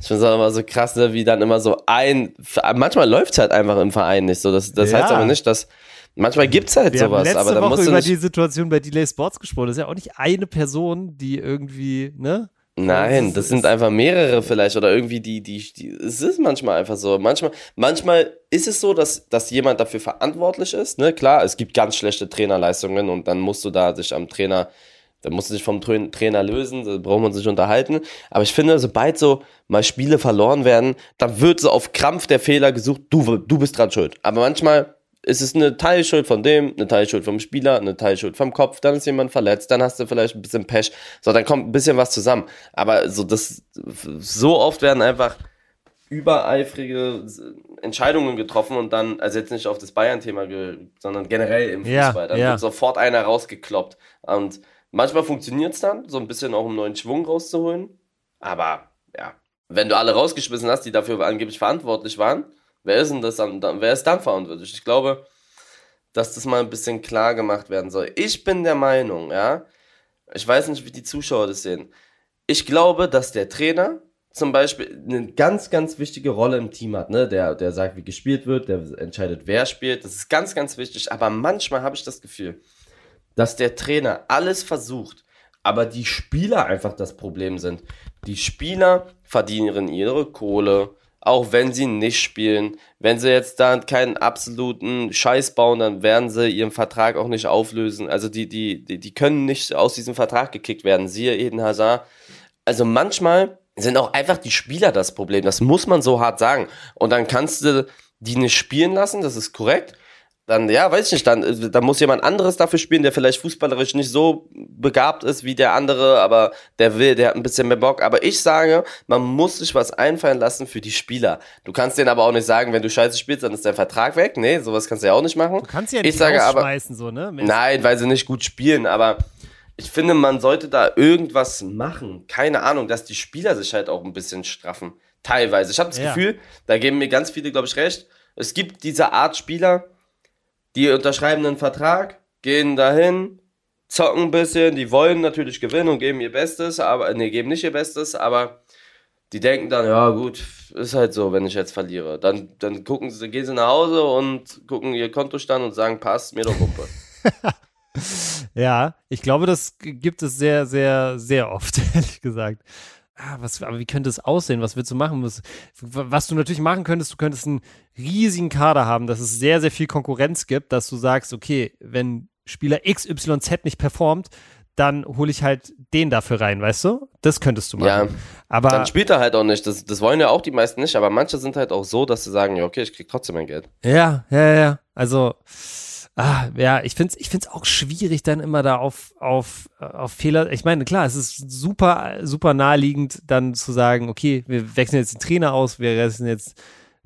Ich finde es immer so krass, ne, wie dann immer so ein. Manchmal läuft es halt einfach im Verein nicht so. Das, das Ja. heißt aber nicht, dass. Manchmal gibt es halt wir haben sowas, letzte aber da Woche musst du über die Situation bei Delay Sports gesprochen. Das ist ja auch nicht eine Person, die irgendwie, ne? Nein, Das sind einfach mehrere vielleicht oder irgendwie die, die, die, es ist manchmal einfach so. Manchmal, manchmal ist es so, dass, dass jemand dafür verantwortlich ist, ne? Klar, es gibt ganz schlechte Trainerleistungen und dann musst du da dich am Trainer, dann musst du dich vom Tra- Trainer lösen, da braucht man sich unterhalten. Aber ich finde, sobald so mal Spiele verloren werden, dann wird so auf Krampf der Fehler gesucht, du, du bist dran schuld. Aber manchmal ist es eine Teilschuld von dem, eine Teilschuld vom Spieler, eine Teilschuld vom Kopf, dann ist jemand verletzt, dann hast du vielleicht ein bisschen Pech. So, dann kommt ein bisschen was zusammen. Aber so das so oft werden einfach übereifrige Entscheidungen getroffen und dann, also jetzt nicht auf das Bayern-Thema, sondern generell im Fußball. dann ja. wird sofort einer rausgekloppt. Und manchmal funktioniert es dann, so ein bisschen auch um neuen Schwung rauszuholen. Aber ja, wenn du alle rausgeschmissen hast, die dafür angeblich verantwortlich waren, wer ist denn das dann, wer ist dann verantwortlich? Ich glaube, dass das mal ein bisschen klar gemacht werden soll. Ich bin der Meinung, ja, ich weiß nicht, wie die Zuschauer das sehen. Ich glaube, dass der Trainer zum Beispiel eine ganz, ganz wichtige Rolle im Team hat, ne? Der, der sagt, wie gespielt wird, der entscheidet, wer spielt. Das ist ganz, ganz wichtig. Aber manchmal habe ich das Gefühl, dass der Trainer alles versucht, aber die Spieler einfach das Problem sind. Die Spieler verdienen ihre Kohle, auch wenn sie nicht spielen. Wenn sie jetzt da keinen absoluten Scheiß bauen, dann werden sie ihren Vertrag auch nicht auflösen. Also die, die, die, die können nicht aus diesem Vertrag gekickt werden. Siehe Eden Hazard. Also manchmal sind auch einfach die Spieler das Problem. Das muss man so hart sagen. Und dann kannst du die nicht spielen lassen, das ist korrekt. Dann, ja, weiß ich nicht, dann, äh, dann muss jemand anderes dafür spielen, der vielleicht fußballerisch nicht so begabt ist wie der andere, aber der will, der hat ein bisschen mehr Bock. Aber ich sage, man muss sich was einfallen lassen für die Spieler. Du kannst denen aber auch nicht sagen, wenn du scheiße spielst, dann ist dein Vertrag weg. Nee, sowas kannst du ja auch nicht machen. Du kannst ja ich nicht sage aber, so, ne? Nein, weil sie nicht gut spielen, aber Ich finde, man sollte da irgendwas machen. Keine Ahnung, dass die Spieler sich halt auch ein bisschen straffen. Teilweise. Ich habe das Ja. Gefühl, da geben mir ganz viele, glaube ich, recht. Es gibt diese Art Spieler, die unterschreiben einen Vertrag, gehen dahin, zocken ein bisschen, die wollen natürlich gewinnen und geben ihr Bestes, aber, nee, geben nicht ihr Bestes, aber die denken dann, ja gut, ist halt so, wenn ich jetzt verliere. Dann, dann gucken sie, gehen sie nach Hause und gucken ihr Kontostand und sagen, passt, mir doch Wumpe. (laughs) Ja, ich glaube, das gibt es sehr, sehr, sehr oft, (laughs) ehrlich gesagt. Ah, was, aber wie könnte es aussehen? Was willst du machen? Was, was du natürlich machen könntest, du könntest einen riesigen Kader haben, dass es sehr, sehr viel Konkurrenz gibt, dass du sagst, okay, wenn Spieler XYZ nicht performt, dann hole ich halt den dafür rein, weißt du? Das könntest du machen. Ja, aber dann spielt er halt auch nicht. Das, das wollen ja auch die meisten nicht, aber manche sind halt auch so, dass sie sagen, ja, okay, ich krieg trotzdem mein Geld. Ja, ja, ja, ja. Also, ah, ja, ich find's, ich find's auch schwierig, dann immer da auf, auf, äh, auf Fehler. Ich meine, klar, es ist super, super naheliegend, dann zu sagen, okay, wir wechseln jetzt den Trainer aus, wir wechseln jetzt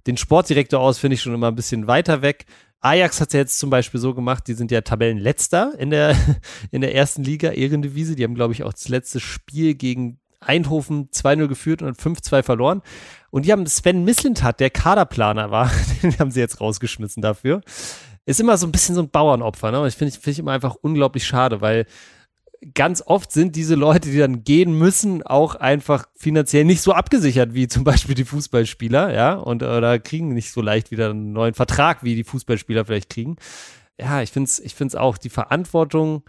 den Sportdirektor aus, finde ich schon immer ein bisschen weiter weg. Ajax hat ja jetzt zum Beispiel so gemacht, die sind ja Tabellenletzter in der, (laughs) in der ersten Liga, Ehrendivise. Die haben, glaube ich, auch das letzte Spiel gegen Eindhoven 2-0 geführt und 5-2 verloren. Und die haben Sven Mislintat, der Kaderplaner war, (laughs) den haben sie jetzt rausgeschmissen dafür. Ist immer so ein bisschen so ein Bauernopfer, ne? Und ich finde finde ich immer einfach unglaublich schade, weil ganz oft sind diese Leute, die dann gehen müssen, auch einfach finanziell nicht so abgesichert wie zum Beispiel die Fußballspieler, ja, und oder kriegen nicht so leicht wieder einen neuen Vertrag, wie die Fußballspieler vielleicht kriegen. Ja, ich finde es ich find's auch, die Verantwortung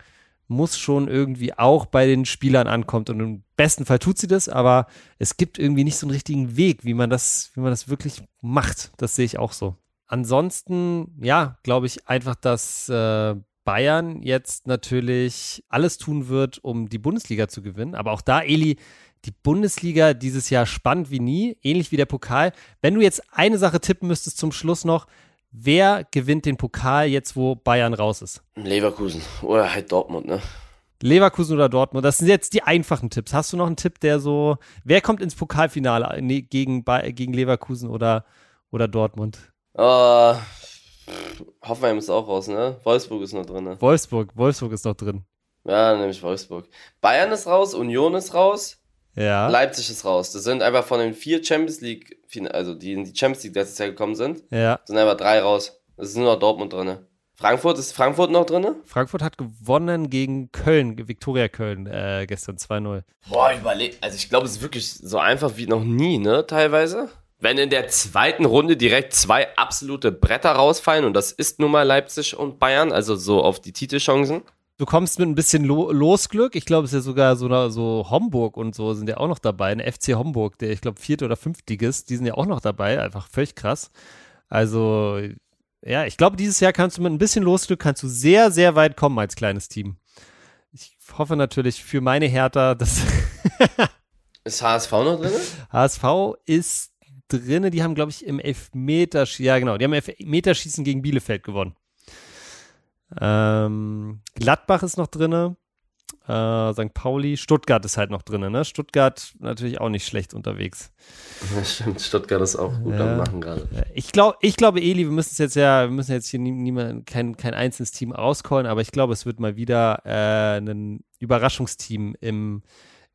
muss schon irgendwie auch bei den Spielern ankommt und im besten Fall tut sie das, aber es gibt irgendwie nicht so einen richtigen Weg, wie man das, wie man das wirklich macht. Das sehe ich auch so. Ansonsten, ja, glaube ich einfach, dass äh, Bayern jetzt natürlich alles tun wird, um die Bundesliga zu gewinnen. Aber auch da, Eli, die Bundesliga dieses Jahr spannend wie nie, ähnlich wie der Pokal. Wenn du jetzt eine Sache tippen müsstest zum Schluss noch, wer gewinnt den Pokal jetzt, wo Bayern raus ist? Leverkusen oder halt Dortmund, ne? Leverkusen oder Dortmund? Das sind jetzt die einfachen Tipps. Hast du noch einen Tipp, der so, wer kommt ins Pokalfinale gegen, gegen Leverkusen oder, oder Dortmund? Uh, Hoffenheim ist auch raus, ne? Wolfsburg ist noch drin, ne? Wolfsburg, Wolfsburg ist noch drin. Ja, nämlich Wolfsburg. Bayern ist raus, Union ist raus, Ja. Leipzig ist raus. Das sind einfach von den vier Champions League, also die in die Champions League letztes Jahr gekommen sind, Ja. sind einfach drei raus. Es ist nur noch Dortmund drin. Frankfurt ist Frankfurt noch drin? Frankfurt hat gewonnen gegen Köln, Viktoria Köln, äh, gestern 2-0. Boah, überleg. Also ich glaube, es ist wirklich so einfach wie noch nie, ne? Teilweise. Wenn in der zweiten Runde direkt zwei absolute Bretter rausfallen, und das ist nun mal Leipzig und Bayern, also so auf die Titelchancen. Du kommst mit ein bisschen Lo Losglück. Ich glaube, es ist ja sogar so, so Homburg und so sind ja auch noch dabei. Ein FC Homburg, der, ich glaube, vierte oder fünftligist, die sind ja auch noch dabei. Einfach völlig krass. Also, ja, ich glaube, dieses Jahr kannst du mit ein bisschen Losglück, kannst du sehr, sehr weit kommen als kleines Team. Ich hoffe natürlich für meine Hertha, dass Ist HSV noch drin? HSV ist drinne. Die haben, glaube ich, im Elfmeterschießen, ja genau, die haben im Elfmeterschießen gegen Bielefeld gewonnen. Ähm, Gladbach ist noch drinne. Äh, St. Pauli, Stuttgart ist halt noch drinne, ne? Stuttgart natürlich auch nicht schlecht unterwegs. Ja, stimmt, Stuttgart ist auch gut Ja. am Machen gerade. Äh, Ich glaube, ich glaube, Eli, wir müssen es jetzt ja, wir müssen jetzt hier nie, niemand, kein, kein einzelnes Team rauscallen, aber ich glaube, es wird mal wieder äh, ein Überraschungsteam im,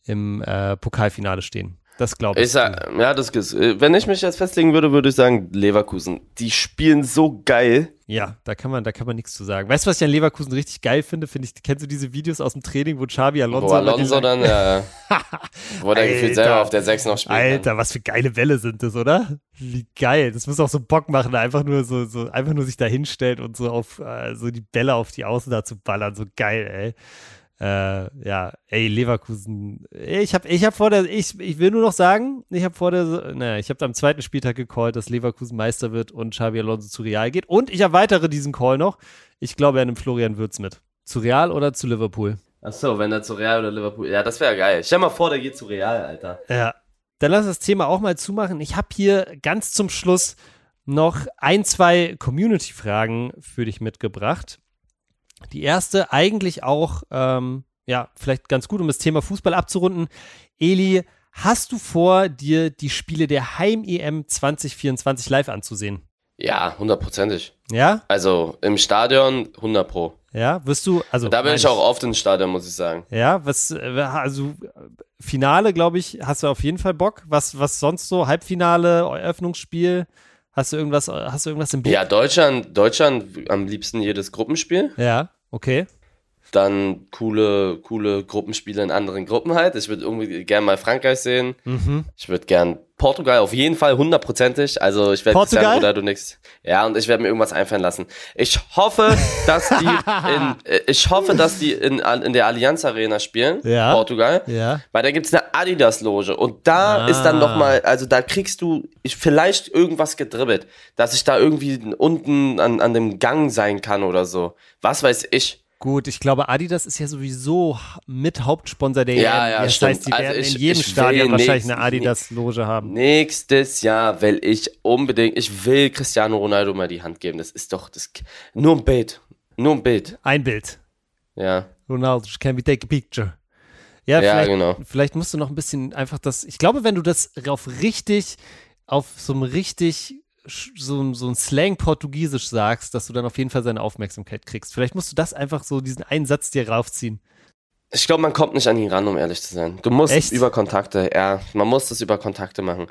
im äh, Pokalfinale stehen. Das glaube ich. Ich sag, ja, das ist, äh, wenn ich mich jetzt festlegen würde, würde ich sagen Leverkusen. Die spielen so geil. Ja, da kann man, da kann man nichts zu sagen. Weißt du, was ich an Leverkusen richtig geil finde? Finde ich, kennst du diese Videos aus dem Training, wo Xabi Alonso, Wo Alonso dann, ja, (laughs) wo der gefühlt selber auf der 6 noch spielt. ne? Alter, was für geile Bälle sind das, oder? Wie geil. Das muss auch so Bock machen, einfach nur so, so einfach nur sich da hinstellt und so auf äh, so die Bälle auf die Außen da zu ballern. So geil, ey. Äh, ja, ey, Leverkusen. Ich habe ich hab vor der, ich, ich will nur noch sagen, ich habe vor der, naja, ich habe am zweiten Spieltag gecallt, dass Leverkusen Meister wird und Xabi Alonso zu Real geht. Und ich erweitere diesen Call noch. Ich glaube, er nimmt Florian Würz mit. Zu Real oder zu Liverpool? Ach so, wenn er zu Real oder Liverpool. Ja, das wäre geil. Stell mal vor, der geht zu Real, Alter. Ja. Dann lass das Thema auch mal zumachen. Ich habe hier ganz zum Schluss noch ein, zwei Community-Fragen für dich mitgebracht. Die erste eigentlich auch, ähm, ja, vielleicht ganz gut, um das Thema Fußball abzurunden. Eli, hast du vor, dir die Spiele der Heim-EM 2024 live anzusehen? Ja, hundertprozentig. Ja? Also im Stadion 100 Pro. Ja, wirst du, also. Da bin ich auch oft ins Stadion, muss ich sagen. Ja, was, äh, also Finale, glaube ich, hast du auf jeden Fall Bock. Was, was sonst so? Halbfinale, Eröffnungsspiel? Hast du irgendwas, hast du irgendwas im Blick? Ja, Deutschland, Deutschland am liebsten jedes Gruppenspiel. Ja, okay. Dann coole, coole Gruppenspiele in anderen Gruppen halt. Ich würde irgendwie gerne mal Frankreich sehen. Mhm. Ich würde gern Portugal auf jeden Fall hundertprozentig. Also ich werde Portugal? Cristiano Ronaldo nix. Ja, und ich werde mir irgendwas einfallen lassen. Ich hoffe, dass die (laughs) in, äh, ich hoffe, dass die in, in der Allianz Arena spielen. Ja. Portugal. Ja. Weil da gibt's eine Adidas-Loge und da Ah. ist dann noch mal, also da kriegst du ich, vielleicht irgendwas gedribbelt, dass ich da irgendwie unten an, an dem Gang sein kann oder so. Was weiß ich. Gut, ich glaube, Adidas ist ja sowieso mit Hauptsponsor der Ja, EM. ja, das stimmt. heißt, die Also werden ich- in jedem Stadion wahrscheinlich eine Adidas-Loge haben. Nächstes Jahr will ich unbedingt, ich will Cristiano Ronaldo mal die Hand geben. Das ist doch das, nur ein Bild. Nur ein Bild. Ein Bild. Ja. Ronaldo, can we take a picture? Ja, Ja, vielleicht, genau. vielleicht musst du noch ein bisschen einfach das. Ich glaube, wenn du das auf richtig, auf so einem richtig, so, so ein Slang-Portugiesisch sagst, dass du dann auf jeden Fall seine Aufmerksamkeit kriegst. Vielleicht musst du das einfach so, diesen einen Satz dir raufziehen. Ich glaube, man kommt nicht an ihn ran, um ehrlich zu sein. Du musst Echt? über Kontakte, ja, man muss das über Kontakte machen.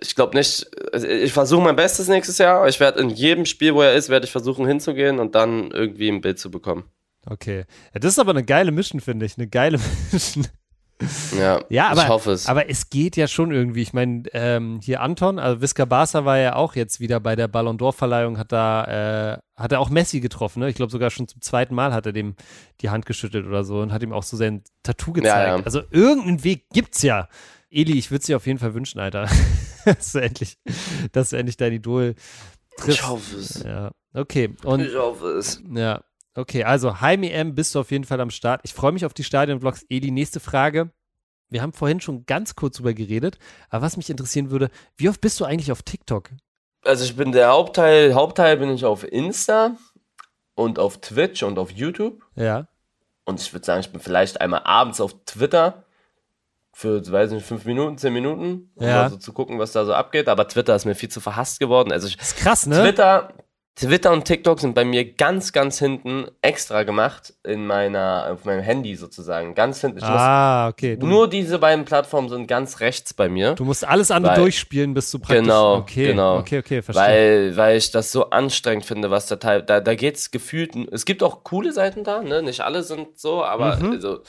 Ich glaube nicht, ich versuche mein Bestes nächstes Jahr. Ich werde in jedem Spiel, wo er ist, werde ich versuchen hinzugehen und dann irgendwie ein Bild zu bekommen. Okay. Ja, das ist aber eine geile Mission, finde ich. Eine geile (laughs) Mission. Ja, Ja, aber, ich hoffe es. aber es geht ja schon irgendwie. Ich meine, ähm, hier Anton, also Visca Barca war ja auch jetzt wieder bei der Ballon d'Or-Verleihung, hat da, äh, hat er auch Messi getroffen, ne? Ich glaube sogar schon zum zweiten Mal hat er dem die Hand geschüttelt oder so und hat ihm auch so sein Tattoo gezeigt. Ja, ja. Also irgendeinen Weg gibt's ja. Eli, ich würde es dir auf jeden Fall wünschen, Alter. (laughs) dass du endlich, dass du endlich dein Idol triffst. ich hoffe es. Ja, okay. Und Ich hoffe es. ja, okay, also Heim EM bist du auf jeden Fall am Start. Ich freue mich auf die Stadionvlogs. Eli, nächste Frage. Wir haben vorhin schon ganz kurz drüber geredet, aber was mich interessieren würde, wie oft bist du eigentlich auf TikTok? Also ich bin der Hauptteil, Hauptteil bin ich auf Insta und auf Twitch und auf YouTube. Ja. Und ich würde sagen, ich bin vielleicht einmal abends auf Twitter für, weiß nicht, fünf Minuten, zehn Minuten, um Ja. mal so zu gucken, was da so abgeht. Aber Twitter ist mir viel zu verhasst geworden. Also ich, Ist krass, ne? Twitter, Twitter und TikTok sind bei mir ganz, ganz hinten extra gemacht in meiner, auf meinem Handy sozusagen. Ganz hinten. Ich ah, okay. muss, Du, nur diese beiden Plattformen sind ganz rechts bei mir. du musst alles andere Weil- durchspielen, bis du praktisch. Genau, okay, genau. Okay, okay, verstehe. Weil, weil ich das so anstrengend finde, was da teil, da, da geht's gefühlt, es gibt auch coole Seiten da, ne? Nicht alle sind so, aber Mhm. also,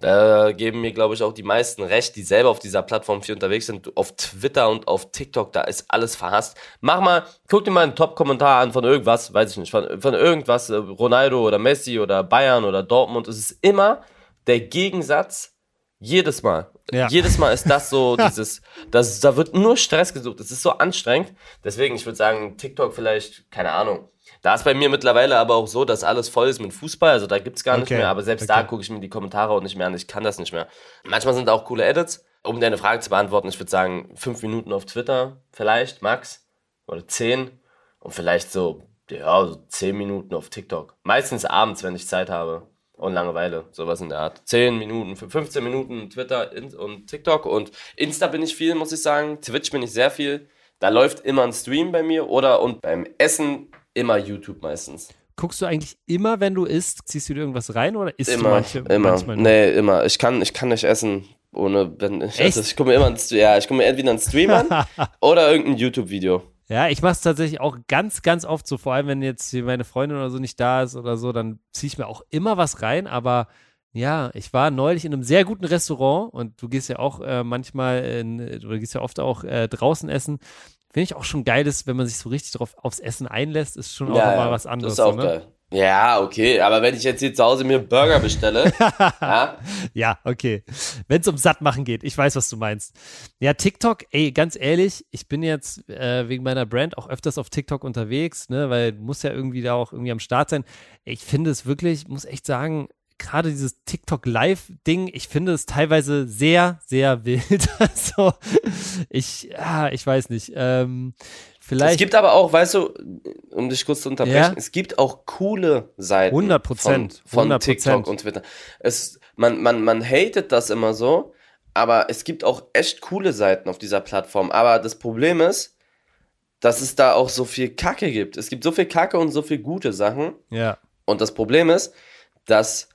da geben mir, glaube ich, auch die meisten recht, die selber auf dieser Plattform viel unterwegs sind. Auf Twitter und auf TikTok, da ist alles verhasst. Mach mal, guck dir mal einen Top-Kommentar an von irgendwas, weiß ich nicht, von, von irgendwas, äh, Ronaldo oder Messi oder Bayern oder Dortmund. Es ist immer der Gegensatz jedes Mal. Ja. Jedes Mal ist das so (laughs) dieses, das, da wird nur Stress gesucht. Es ist so anstrengend. Deswegen, ich würde sagen, TikTok vielleicht, keine Ahnung. Da ist bei mir mittlerweile aber auch so, dass alles voll ist mit Fußball. Also da gibt's gar nicht Okay, mehr. Aber selbst da okay. gucke ich mir die Kommentare auch nicht mehr an. Ich kann das nicht mehr. Manchmal sind da auch coole Edits. Um deine Frage zu beantworten, ich würde sagen, fünf Minuten auf Twitter, vielleicht, max. Oder zehn. Und vielleicht so, ja, so zehn Minuten auf TikTok. Meistens abends, wenn ich Zeit habe. Und Langeweile, sowas in der Art. 10 Minuten, 15 Minuten Twitter und TikTok. Und Insta bin ich viel, muss ich sagen. Twitch bin ich sehr viel. Da läuft immer ein Stream bei mir. Oder und beim Essen immer YouTube meistens. Guckst du eigentlich immer, wenn du isst, ziehst du dir irgendwas rein oder isst du Immer, manche, immer. manchmal nur? Nee, immer. Ich kann, ich kann nicht essen, ohne, wenn ich Echt? esse. Ich gucke mir immer, ein, ja, ich gucke mir entweder einen Stream an (laughs) oder irgendein YouTube-Video. Ja, ich mache es tatsächlich auch ganz, ganz oft so, vor allem wenn jetzt hier meine Freundin oder so nicht da ist oder so, dann ziehe ich mir auch immer was rein, aber ja, ich war neulich in einem sehr guten Restaurant und du gehst ja auch äh, manchmal, in, oder gehst ja oft auch äh, draußen essen. Finde ich auch schon geil, ist, wenn man sich so richtig drauf aufs Essen einlässt, ist schon auch nochmal was anderes. Das ist auch so, ne? geil. Ja, okay, aber wenn ich jetzt hier zu Hause mir einen Burger bestelle, (laughs) ja, Ja, okay. Wenn es um Sattmachen geht, ich weiß, was du meinst. Ja, TikTok, ey, ganz ehrlich, ich bin jetzt äh, wegen meiner Brand auch öfters auf TikTok unterwegs, ne, weil du musst ja irgendwie da auch irgendwie am Start sein. Ich finde es wirklich, muss echt sagen, gerade dieses TikTok Live-Ding, ich finde es teilweise sehr, sehr (laughs) wild. Also, ich, ja, ich weiß nicht. Ähm, vielleicht. Es gibt aber auch, weißt du, um dich kurz zu unterbrechen, Ja. es gibt auch coole Seiten 100 Prozent, von, von 100 TikTok und Twitter. Es, man, man, man hatet das immer so, aber es gibt auch echt coole Seiten auf dieser Plattform. Aber das Problem ist, dass es da auch so viel Kacke gibt. Es gibt so viel Kacke und so viel gute Sachen. ja. Und das Problem ist, dass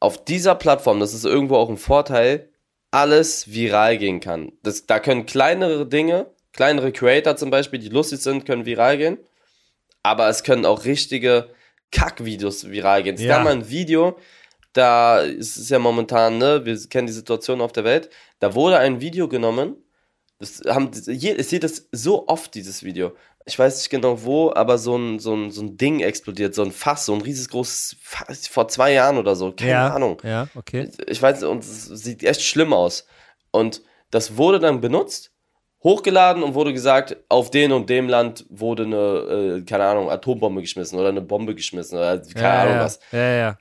auf dieser Plattform, das ist irgendwo auch ein Vorteil, alles viral gehen kann. Das, da können kleinere Dinge, kleinere Creator zum Beispiel, die lustig sind, können viral gehen. Aber es können auch richtige Kackvideos viral gehen. Es Ja. gab mal ein Video, da ist es ja momentan, ne, wir kennen die Situation auf der Welt, da wurde ein Video genommen, das haben, ich sehe das so oft, dieses Video. Ich weiß nicht genau wo, aber so ein, so ein, so ein Ding explodiert, so ein Fass, so ein riesengroßes Fass, vor zwei Jahren oder so, keine ja, Ahnung. Ja, okay. Ich weiß, und es sieht echt schlimm aus. Und das wurde dann benutzt, hochgeladen und wurde gesagt, auf den und dem Land wurde eine, äh, keine Ahnung, Atombombe geschmissen oder eine Bombe geschmissen oder keine ja, Ahnung ja, was. Ja, ja.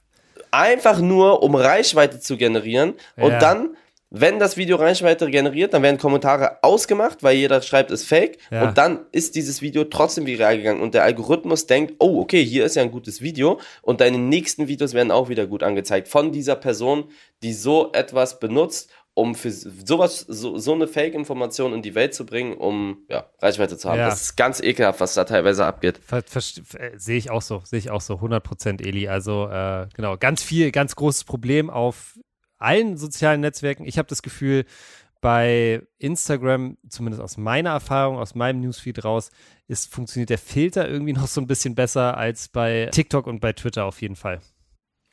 Einfach nur, um Reichweite zu generieren. Und dann, wenn das Video Reichweite generiert, dann werden Kommentare ausgemacht, weil jeder schreibt, ist fake. Ja. Und dann ist dieses Video trotzdem viral gegangen. Und der Algorithmus denkt, oh, okay, hier ist ja ein gutes Video. Und deine nächsten Videos werden auch wieder gut angezeigt von dieser Person, die so etwas benutzt, um für sowas, so, so eine Fake-Information in die Welt zu bringen, um ja, Reichweite zu haben. Ja. Das ist ganz ekelhaft, was da teilweise abgeht. Äh, Sehe ich auch so, sehe ich auch so, 100% Eli. Also äh, genau, ganz viel, ganz großes Problem auf allen sozialen Netzwerken. Ich habe das Gefühl, bei Instagram, zumindest aus meiner Erfahrung, aus meinem Newsfeed raus, ist, funktioniert der Filter irgendwie (laughs) noch so ein bisschen besser als bei TikTok und bei Twitter auf jeden Fall.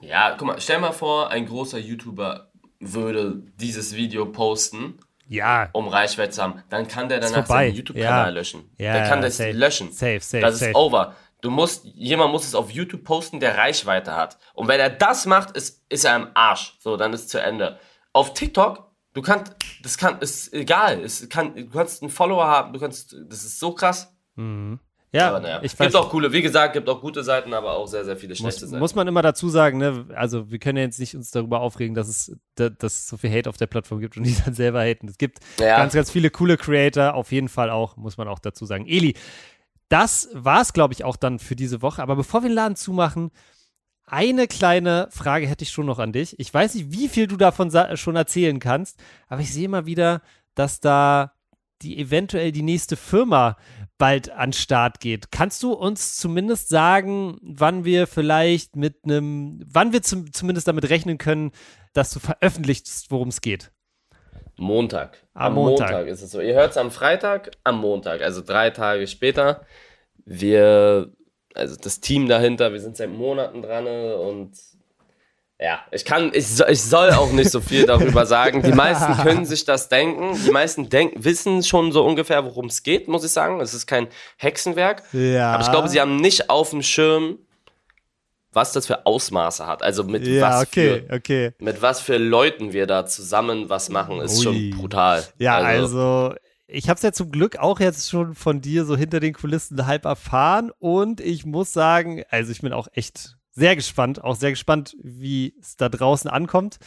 Ja, guck mal, stell mal vor, ein großer YouTuber würde dieses Video posten, Ja, um Reichweite zu haben. Dann kann der danach seinen YouTube-Kanal Ja. löschen. Ja, der kann das safe. löschen. Safe, safe, das safe. ist over. Du musst, jemand muss es auf YouTube posten, der Reichweite hat. Und wenn er das macht, ist, ist er im Arsch. So, dann ist zu Ende. Auf TikTok, du kannst, das kann, ist egal. Es kann, du kannst einen Follower haben, du kannst, das ist so krass. ja, aber naja, ich gibt auch coole, wie gesagt, gibt auch gute Seiten, aber auch sehr, sehr viele schlechte muss, Seiten. muss man immer dazu sagen, ne, also wir können ja jetzt nicht uns darüber aufregen, dass es, da, dass es so viel Hate auf der Plattform gibt und die dann selber haten. Es gibt Ja. ganz, ganz viele coole Creator, auf jeden Fall auch, muss man auch dazu sagen. Eli, das war es, glaube ich, auch dann für diese Woche. Aber bevor wir den Laden zumachen, eine kleine Frage hätte ich schon noch an dich. Ich weiß nicht, wie viel du davon sa- schon erzählen kannst, aber ich sehe mal wieder, dass da die eventuell die nächste Firma bald an Start geht. Kannst du uns zumindest sagen, wann wir vielleicht mit einem, wann wir zum, zumindest damit rechnen können, dass du veröffentlichst, worum es geht? Montag. Am Am, Montag. Montag. ist es so. Ihr hört es am Freitag, am Montag, also drei Tage später. Wir, also das Team dahinter, wir sind seit Monaten dran und ja, ich kann, ich, so- ich soll auch nicht so viel darüber sagen. Die meisten (laughs) können sich das denken. Die meisten denken, wissen schon so ungefähr, worum es geht, muss ich sagen. Es ist kein Hexenwerk. Ja. Aber ich glaube, sie haben nicht auf dem Schirm, was das für Ausmaße hat. Also mit Ja, was okay, für okay. mit was für Leuten wir da zusammen was machen, ist Ui. schon brutal. Ja, also, ich habe es ja zum Glück auch jetzt schon von dir so hinter den Kulissen halb erfahren und ich muss sagen, also ich bin auch echt sehr gespannt, auch sehr gespannt, wie es da draußen ankommt.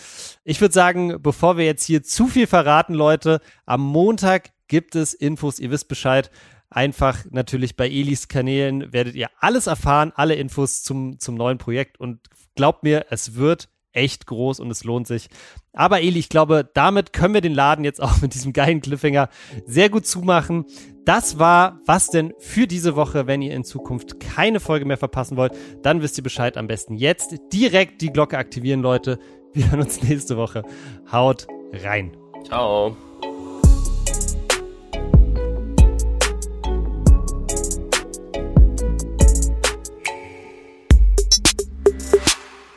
Ich würde sagen, bevor wir jetzt hier zu viel verraten, Leute, am Montag gibt es Infos, ihr wisst Bescheid. Einfach natürlich bei Elis Kanälen werdet ihr alles erfahren, alle Infos zum, zum neuen Projekt und glaubt mir, es wird echt groß und es lohnt sich. Aber Eli, ich glaube, damit können wir den Laden jetzt auch (laughs) mit diesem geilen Cliffhanger sehr gut zumachen. Das war was denn für diese Woche. Wenn ihr in Zukunft keine Folge mehr verpassen wollt, dann wisst ihr Bescheid. Am besten jetzt direkt die Glocke aktivieren, Leute. Wir hören uns (laughs) nächste Woche. Haut rein. Ciao.